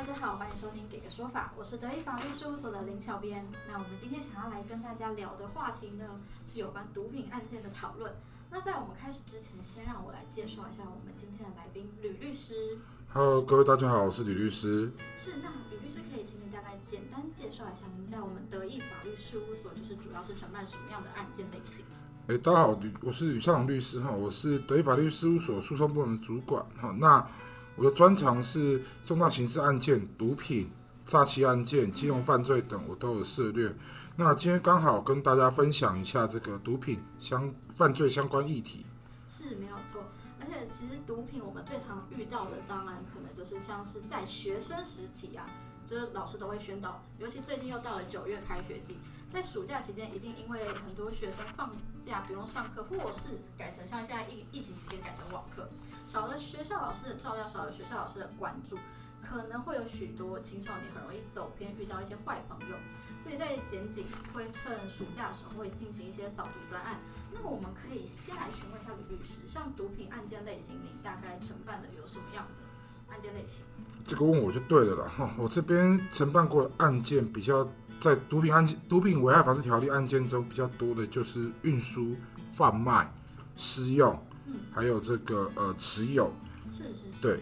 大家好，欢迎收听《给个说法》，我是德意法律事务所的林小编。那我们今天想要来跟大家聊的话题呢，是有关毒品案件的讨论。那在我们开始之前，先让我来介绍一下我们今天的来宾吕律师。Hello，各位大家好，我是吕律师。是，那吕律师可以请你大概简单介绍一下您在我们德意法律事务所就是主要是承办什么样的案件类型？哎，大家好，吕我是吕尚龙律师哈，我是德意法律事务所诉讼部门的主管哈。那我的专长是重大刑事案件、毒品、诈欺案件、金融犯罪等，我都有涉猎。那今天刚好跟大家分享一下这个毒品相犯罪相关议题。是没有错，而且其实毒品我们最常遇到的，当然可能就是像是在学生时期啊，就是老师都会宣导，尤其最近又到了九月开学季，在暑假期间，一定因为很多学生放假不用上课，或是改成像现在疫疫情期间改成网课，少了学校老师的照料，少了学校老师的关注，可能会有许多青少年很容易走偏，遇到一些坏朋友。所以在检警会趁暑假的时候会进行一些扫毒专案。那么我们可以先来询问一下吕律师，像毒品案件类型，你大概承办的有什么样的案件类型？这个问我就对了啦哈，我这边承办过的案件比较在毒品案件、毒品危害防治条例案件中比较多的就是运输、贩卖、私用，嗯还有这个呃持有。是是是。对。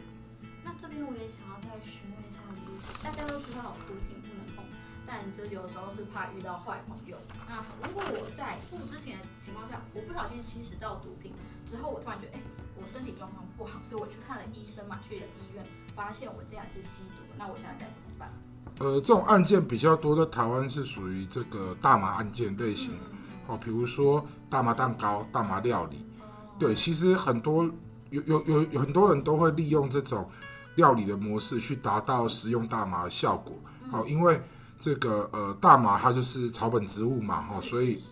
那这边我也想要再询问一下大家都知道毒品不能碰，但就有时候是怕遇到坏朋友。那如果我在不知情的情况下，我不小心吸食到毒品之后，我突然觉得，哎、我身体状况不好，所以我去看了医生嘛，去了医院，发现我竟然是吸毒，那我现在该怎么办？呃，这种案件比较多，的台湾是属于这个大麻案件类型嗯哦，比如说大麻蛋糕、大麻料理。哦对，其实很多有有有有很多人都会利用这种料理的模式去达到食用大麻的效果。好、因为这个呃大麻它就是草本植物嘛，哈、所以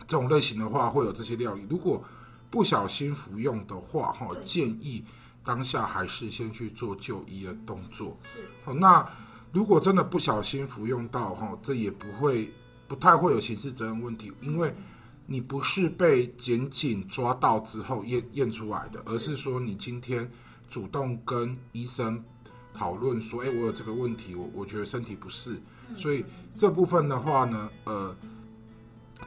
这种类型的话会有这些料理。如果不小心服用的话，哈、对建议当下还是先去做就医的动作。是好，那如果真的不小心服用到哈，这也不会不太会有刑事责任问题，因为你不是被检警抓到之后验验出来的，而是说你今天主动跟医生讨论说，哎、我有这个问题，我我觉得身体不适，所以这部分的话呢，呃。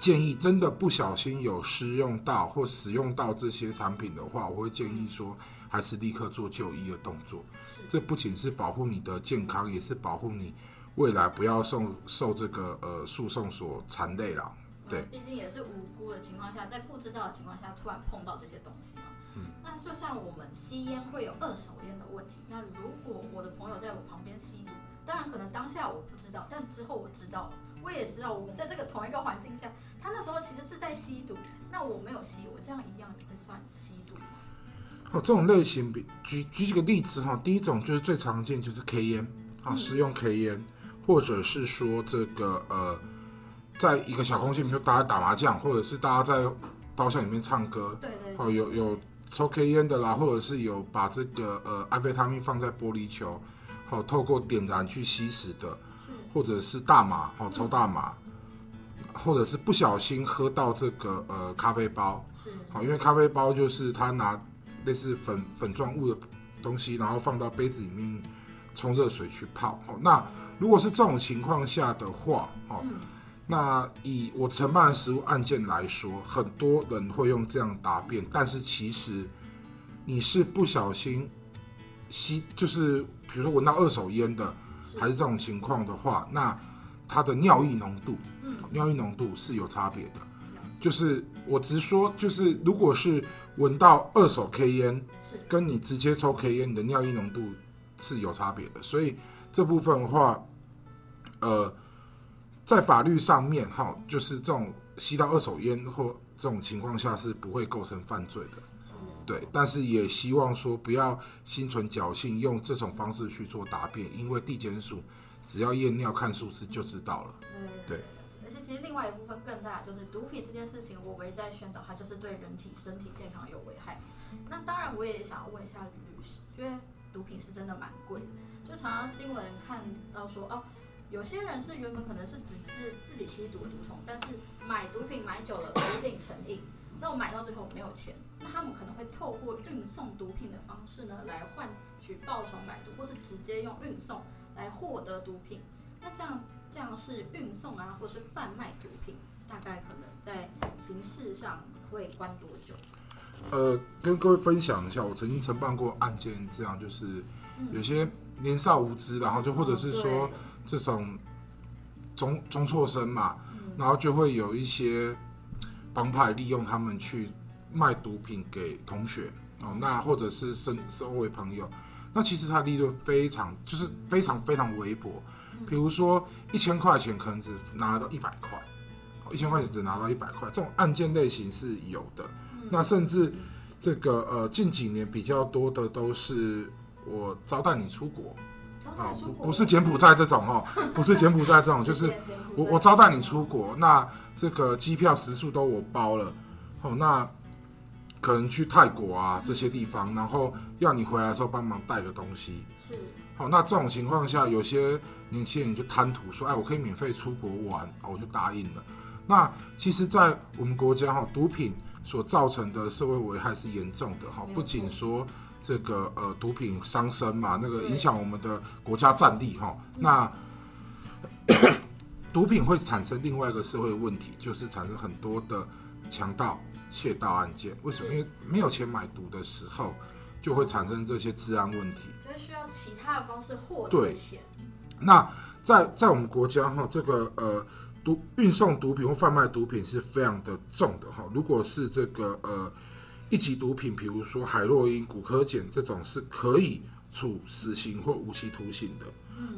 建议真的不小心有施用到或使用到这些产品的话，我会建议说，还是立刻做就医的动作。是这不仅是保护你的健康，也是保护你未来不要受受这个呃诉讼所缠累了。对嗯毕竟也是无辜的情况下，在不知道的情况下突然碰到这些东西嘛。嗯那就像我们吸烟会有二手烟的问题，那如果我的朋友在我旁边吸毒，当然可能当下我不知道，但之后我知道，我也知道我们在这个同一个环境下，他那时候其实是在吸毒，那我没有吸，我这样一样也会算吸毒吗？哦，这种类型比举举几个例子哈，第一种就是最常见就是 K 烟啊，嗯食用 K 烟，或者是说这个呃，在一个小空间，比如说大家打麻将，或者是大家在包厢里面唱歌，对对哦，有有抽 K 烟的啦，或者是有把这个呃安非他命放在玻璃球，哦，透过点燃去吸食的，是或者是大麻，哦，抽大麻，或者是不小心喝到这个呃咖啡包，是好，因为咖啡包就是他拿类似粉粉状物的东西，然后放到杯子里面冲热水去泡。好，那如果是这种情况下的话，哦，嗯那以我承办的实务案件来说，很多人会用这样答辩，但是其实你是不小心吸，就是比如说闻到二手烟的，还是这种情况的话，那它的尿液浓度，嗯尿液浓度是有差别的。就是我直说，就是如果是闻到二手 K 烟，是跟你直接抽 K 烟，你的尿液浓度是有差别的。所以这部分的话，呃，在法律上面哈，就是这种吸到二手烟或这种情况下是不会构成犯罪的。是对，但是也希望说不要心存侥幸，用这种方式去做答辩，因为地检署只要验尿看数字就知道了。对对而且其实另外一部分更大，就是毒品这件事情，我一在宣导，它就是对人体身体健康有危害。那当然，我也想要问一下吕律师，因为毒品是真的蛮贵的，就常常新闻看到说，哦，有些人是原本可能是只是自己吸毒的毒虫，但是买毒品买久了，毒品成瘾，那我买到最后没有钱，那他们可能会透过运送毒品的方式呢，来换取报酬买毒，或是直接用运送来获得毒品。那这样这样是运送啊，或是贩卖毒品，大概可能在刑事上会关多久？呃，跟各位分享一下，我曾经承办过案件，这样就是有些年少无知，然后就或者是说这种中中辍生嘛，然后就会有一些帮派利用他们去卖毒品给同学哦，那或者是身周围朋友，那其实他利润非常就是非常非常微薄，比如说一千块钱可能只拿到一百块，一千块钱只拿到一百块，这种案件类型是有的。那甚至这个呃近几年比较多的都是我招待你出国，啊不不是柬埔寨这种哦，不是柬埔寨这种，就是我我招待你出国，那这个机票食宿都我包了，哦那可能去泰国啊这些地方，然后要你回来的时候帮忙带个东西，是好那这种情况下，有些年轻人就贪图说，哎我可以免费出国玩，我就答应了。那其实，在我们国家哈，毒品。所造成的社会危害是严重的哈，不仅说这个呃毒品伤身嘛，那个影响我们的国家战力哈。那 毒品会产生另外一个社会问题，就是产生很多的强盗窃盗案件。为什么？因为没有钱买毒的时候，就会产生这些治安问题。就需要其他的方式获得钱。那在在我们国家哈，这个呃。毒运送毒品或贩卖毒品是非常的重的哈。如果是这个呃一级毒品，比如说海洛因、古柯碱这种，是可以处死刑或无期徒刑的。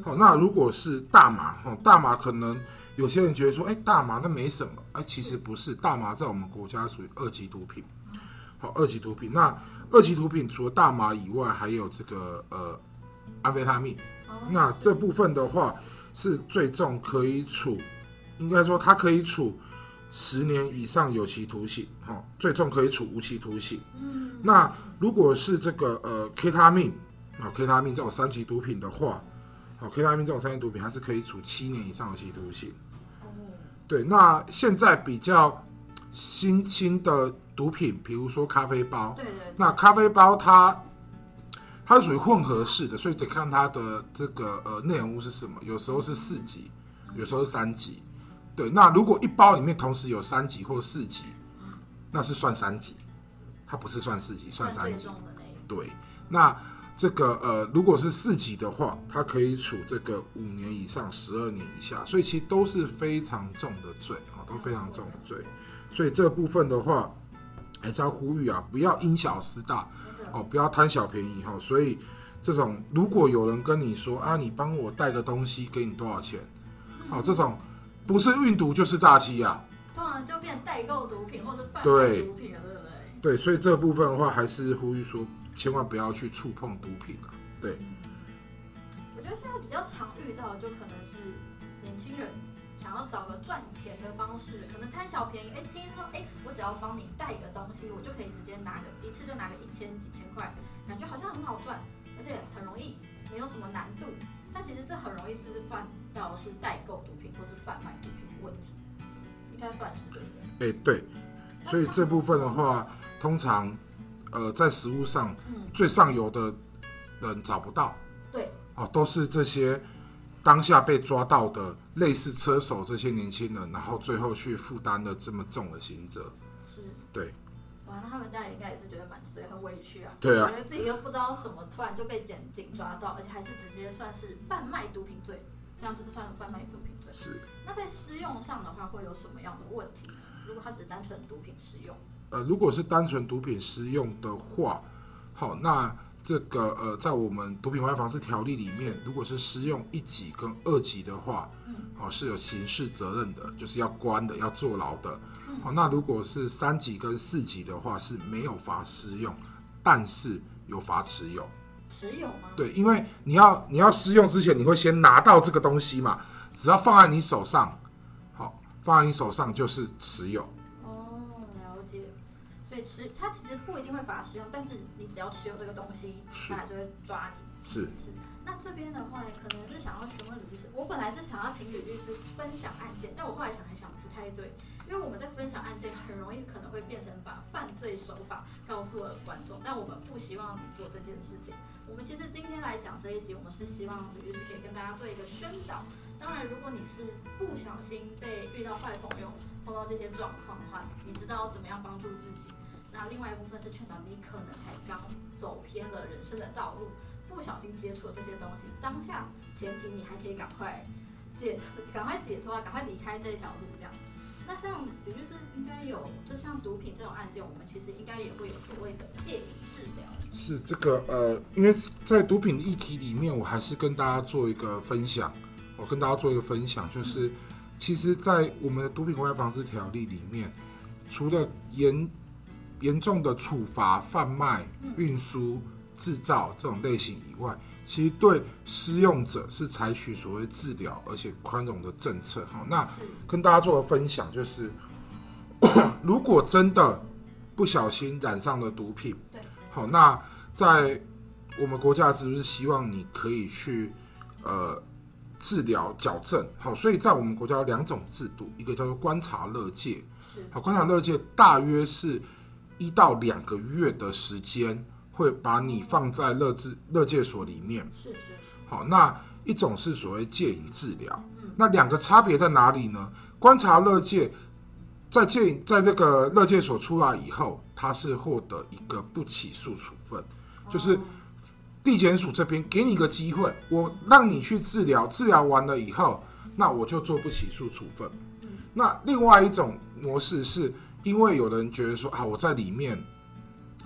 好，那如果是大麻哈，大麻可能有些人觉得说，哎，大麻那没什么，哎，其实不是，大麻在我们国家属于二级毒品。好，二级毒品。那二级毒品除了大麻以外，还有这个呃安非他命。那这部分的话是最重，可以处。应该说，它可以处十年以上有期徒刑，哈，最重可以处无期徒刑。嗯，那如果是这个呃 K 他命啊，K 他命这种三级毒品的话，好，K 他命这种三级毒品，它是可以处七年以上有期徒刑。哦，对，那现在比较新兴的毒品，比如说咖啡包，对对，那咖啡包它它是属于混合式的，所以得看它的这个呃内容物是什么，有时候是四级，有时候是三级。对，那如果一包里面同时有三级或四级，那是算三级，它不是算四级，算三级。对，那这个呃，如果是四级的话，它可以处这个五年以上十二年以下，所以其实都是非常重的罪啊，都非常重的罪。所以这部分的话，还是要呼吁啊，不要因小失大哦，不要贪小便宜哈。所以这种如果有人跟你说啊，你帮我带个东西，给你多少钱？哦，这种。不是运毒就是诈欺啊，通常就变代购毒品或者贩卖毒品了，对不对？对，所以这部分的话，还是呼吁说，千万不要去触碰毒品啊。对。我觉得现在比较常遇到，就可能是年轻人想要找个赚钱的方式，可能贪小便宜。哎，听说哎，我只要帮你带一个东西，我就可以直接拿个一次就拿个一千几千块，感觉好像很好赚，而且很容易，没有什么难度。但其实这很容易是犯到是代购毒品或是贩卖毒品的问题，应该算是对不对？哎，对，所以这部分的话，通常呃在食物上，最上游的人找不到，对，哦，都是这些当下被抓到的类似车手这些年轻人，然后最后去负担了这么重的刑责，是，对。那他们家应该也是觉得蛮衰、很委屈啊。对啊。觉得自己又不知道什么，突然就被检警抓到，而且还是直接算是贩卖毒品罪，这样就是算贩卖毒品罪。是。那在施用上的话，会有什么样的问题呢？如果他只是单纯毒品使用？呃，如果是单纯毒品使用的话，好，那这个呃，在我们毒品危害防治条例里面，如果是施用一级跟二级的话，嗯，好是有刑事责任的，就是要关的，要坐牢的。好，那如果是三级跟四级的话是没有罚施用，但是有罚持有。持有吗？对，因为你要你要施用之前，你会先拿到这个东西嘛，只要放在你手上，好，放在你手上就是持有。哦，了解。所以持它其实不一定会罚使用，但是你只要持有这个东西，它就会抓你。是是。那这边的话，可能是想要询问吕律师，我本来是想要请吕律师分享案件，但我后来想一想不太对。因为我们在分享案件，很容易可能会变成把犯罪手法告诉了观众，但我们不希望你做这件事情。我我们其实今天来讲这一集，我们是希望吕律师可以跟大家做一个宣导。当然，如果你是不小心被遇到坏朋友碰到这些状况的话，你知道怎么样帮助自己。那另外一部分是劝导你可能才刚走偏了人生的道路，不小心接触了这些东西，当下前提你还可以赶快解 赶快解脱啊，赶快离开这一条路这样。那像也就是应该有，就像毒品这种案件，我们其实应该也会有所谓的戒瘾治疗。是这个呃，因为在毒品议题里面，我还是跟大家做一个分享。我跟大家做一个分享，就是其实，在我们的毒品危害防治条例里面，除了严严重的处罚贩卖、运输、制造这种类型以外，其实对施用者是采取所谓治疗而且宽容的政策。好，那跟大家做个分享，就是 如果真的不小心染上了毒品，对，好，那在我们国家是不是希望你可以去呃治疗矫正？好，所以在我们国家有两种制度，一个叫做观察乐戒，是好，观察乐界大约是一到两个月的时间，会把你放在乐治乐戒所里面。是是，好，那一种是所谓戒瘾治疗，那两个差别在哪里呢？观察乐戒在戒瘾在这个乐戒所出来以后，他是获得一个不起诉处分，就是地检署这边给你一个机会，我让你去治疗，治疗完了以后，那我就做不起诉处分。那另外一种模式是因为有人觉得说啊，我在里面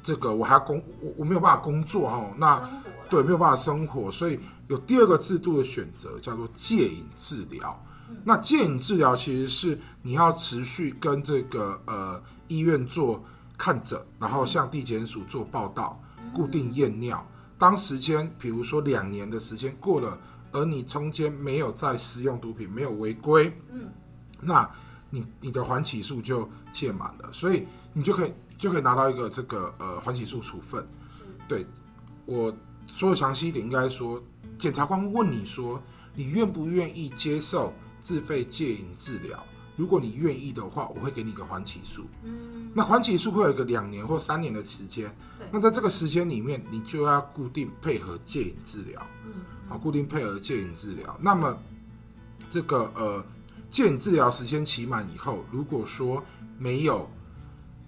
这个我还要工，我我没有办法工作哈，那对，没有办法生活，所以有第二个制度的选择，叫做戒瘾治疗。那戒瘾治疗其实是你要持续跟这个呃医院做看诊，然后向地检署做报道，固定验尿。当时间，比如说两年的时间过了，而你中间没有再使用毒品，没有违规，嗯，那你你的缓起诉就届满了，所以你就可以就可以拿到一个这个呃缓起诉处分。对我说的详细一点，应该说，检察官问你说，你愿不愿意接受自费戒瘾治疗？如果你愿意的话，我会给你一个缓起诉。嗯，那缓起诉会有一个两年或三年的时间对。那在这个时间里面，你就要固定配合戒瘾治疗。嗯，好，固定配合戒瘾治疗。那么这个呃戒瘾治疗时间期满以后，如果说没有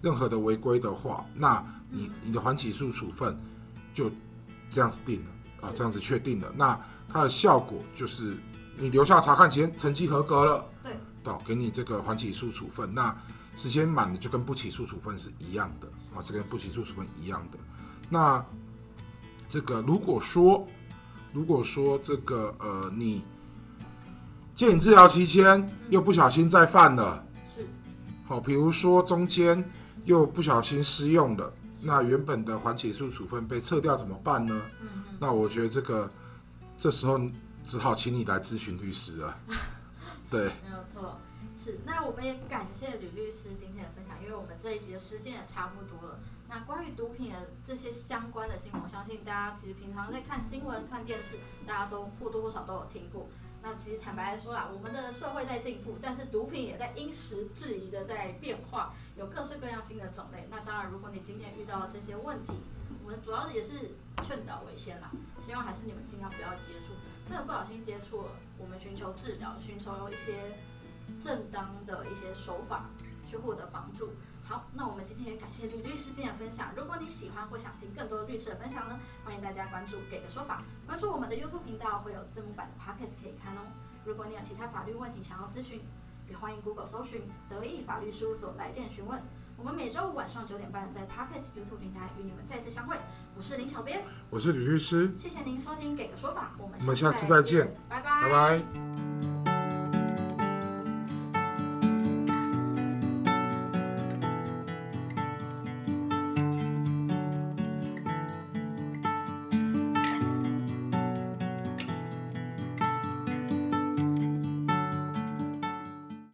任何的违规的话，那你你的缓起诉处分就这样子定了啊，这样子确定了。那它的效果就是你留下查看前成绩合格了，对，到给你这个缓起诉处分。那时间满了就跟不起诉处分是一样的啊，是跟不起诉处分一样的。那这个如果说如果说这个呃你戒瘾治疗期间又不小心再犯了，是好，比如说中间又不小心失用了，那原本的缓起诉处分被撤掉怎么办呢？嗯嗯，那我觉得这个这时候只好请你来咨询律师了。对，没有错。是，那我们也感谢吕律师今天的分享，因为我们这一集的时间也差不多了。那关于毒品的这些相关的新闻，我相信大家其实平常在看新闻、看电视，大家都或多或少都有听过。那其实坦白来说啦，我们的社会在进步，但是毒品也在因时制宜的在变化，有各式各样新的种类。那当然，如果你今天遇到这些问题，我们主要也是劝导为先啦，希望还是你们尽量不要接触。真的不小心接触了，我们寻求治疗，寻求一些正当的一些手法去获得帮助。好，那我们今天也感谢吕律师今天的分享。如果你喜欢或想听更多律师的分享呢，欢迎大家关注“给个说法”，关注我们的 YouTube 频道，会有字幕版的 Podcast 可以看哦。如果你有其他法律问题想要咨询，也欢迎 Google 搜寻“德意法律事务所”来电询问。我们每周五晚上九点半在 Podcast YouTube 平台与你们再次相会。我是林小编，我是吕律师，谢谢您收听“给个说法”，我们我们下次再见，拜拜拜。